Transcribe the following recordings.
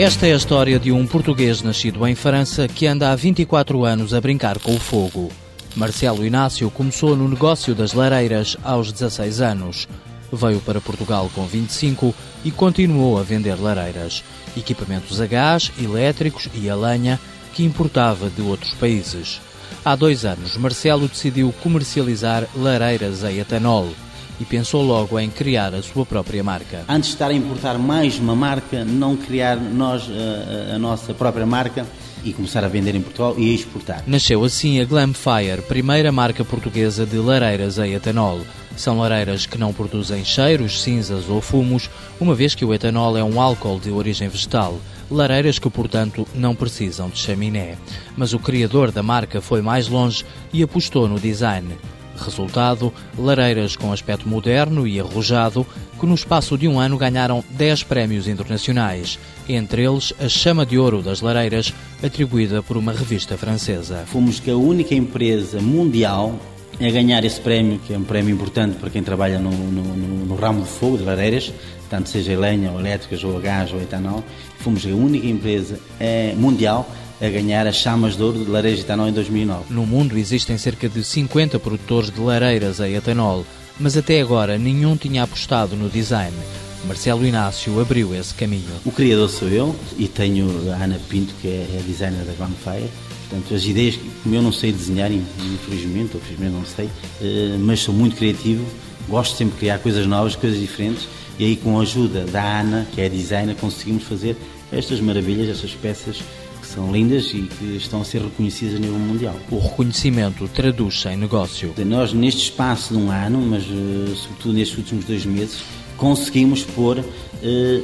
Esta é a história de um português nascido em França que anda há 24 anos a brincar com o fogo. Marcelo Inácio começou no negócio das lareiras aos 16 anos. Veio para Portugal com 25 e continuou a vender lareiras, equipamentos a gás, elétricos e a lenha que importava de outros países. Há dois anos, Marcelo decidiu comercializar lareiras a etanol e pensou logo em criar a sua própria marca. Antes de estar a importar mais uma marca, não criar nós a, a, a nossa própria marca e começar a vender em Portugal e a exportar. Nasceu assim a Glamfire, primeira marca portuguesa de lareiras a etanol. São lareiras que não produzem cheiros, cinzas ou fumos, uma vez que o etanol é um álcool de origem vegetal. Lareiras que, portanto, não precisam de chaminé. Mas o criador da marca foi mais longe e apostou no design. Resultado, lareiras com aspecto moderno e arrojado, que no espaço de um ano ganharam 10 prémios internacionais, entre eles a Chama de Ouro das Lareiras, atribuída por uma revista francesa. Fomos a única empresa mundial a ganhar esse prémio, que é um prémio importante para quem trabalha no, no, no, no ramo de fogo, de lareiras, tanto seja lenha, ou elétricas, ou a gás, ou etanol. Fomos a única empresa eh, mundial a ganhar as chamas de ouro de lareiras de etanol em 2009. No mundo existem cerca de 50 produtores de lareiras a etanol, mas até agora nenhum tinha apostado no design. Marcelo Inácio abriu esse caminho. O criador sou eu e tenho a Ana Pinto, que é a designer da Gunfire. Portanto, as ideias, como eu não sei desenhar, infelizmente, ou felizmente não sei, eh, mas sou muito criativo, gosto sempre de criar coisas novas, coisas diferentes, e aí com a ajuda da Ana, que é a designer, conseguimos fazer estas maravilhas, estas peças são lindas e que estão a ser reconhecidas a nível mundial. O reconhecimento traduz-se em negócio. Nós, neste espaço de um ano, mas eh, sobretudo nestes últimos dois meses, conseguimos pôr uh,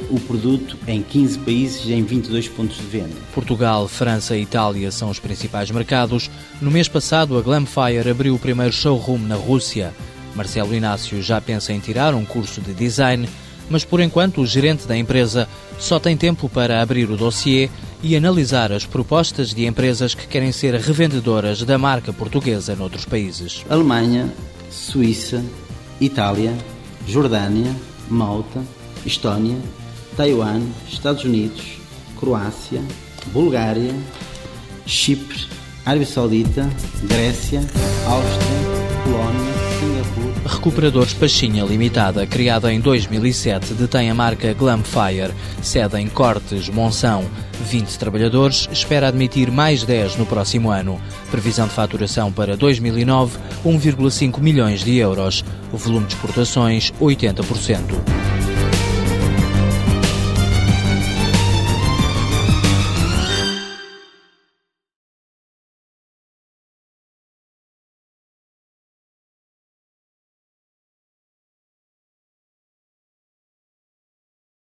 o produto em 15 países e em 22 pontos de venda. Portugal, França e Itália são os principais mercados. No mês passado, a Glamfire abriu o primeiro showroom na Rússia. Marcelo Inácio já pensa em tirar um curso de design, mas por enquanto o gerente da empresa só tem tempo para abrir o dossiê e analisar as propostas de empresas que querem ser revendedoras da marca portuguesa noutros países. Alemanha, Suíça, Itália, Jordânia, Malta, Estónia, Taiwan, Estados Unidos, Croácia, Bulgária, Chipre, Arábia Saudita, Grécia, Áustria. Recuperadores Pachinha Limitada, criada em 2007, detém a marca Glamfire, sede em Cortes, Monção. 20 trabalhadores, espera admitir mais 10 no próximo ano. Previsão de faturação para 2009, 1,5 milhões de euros. O volume de exportações, 80%.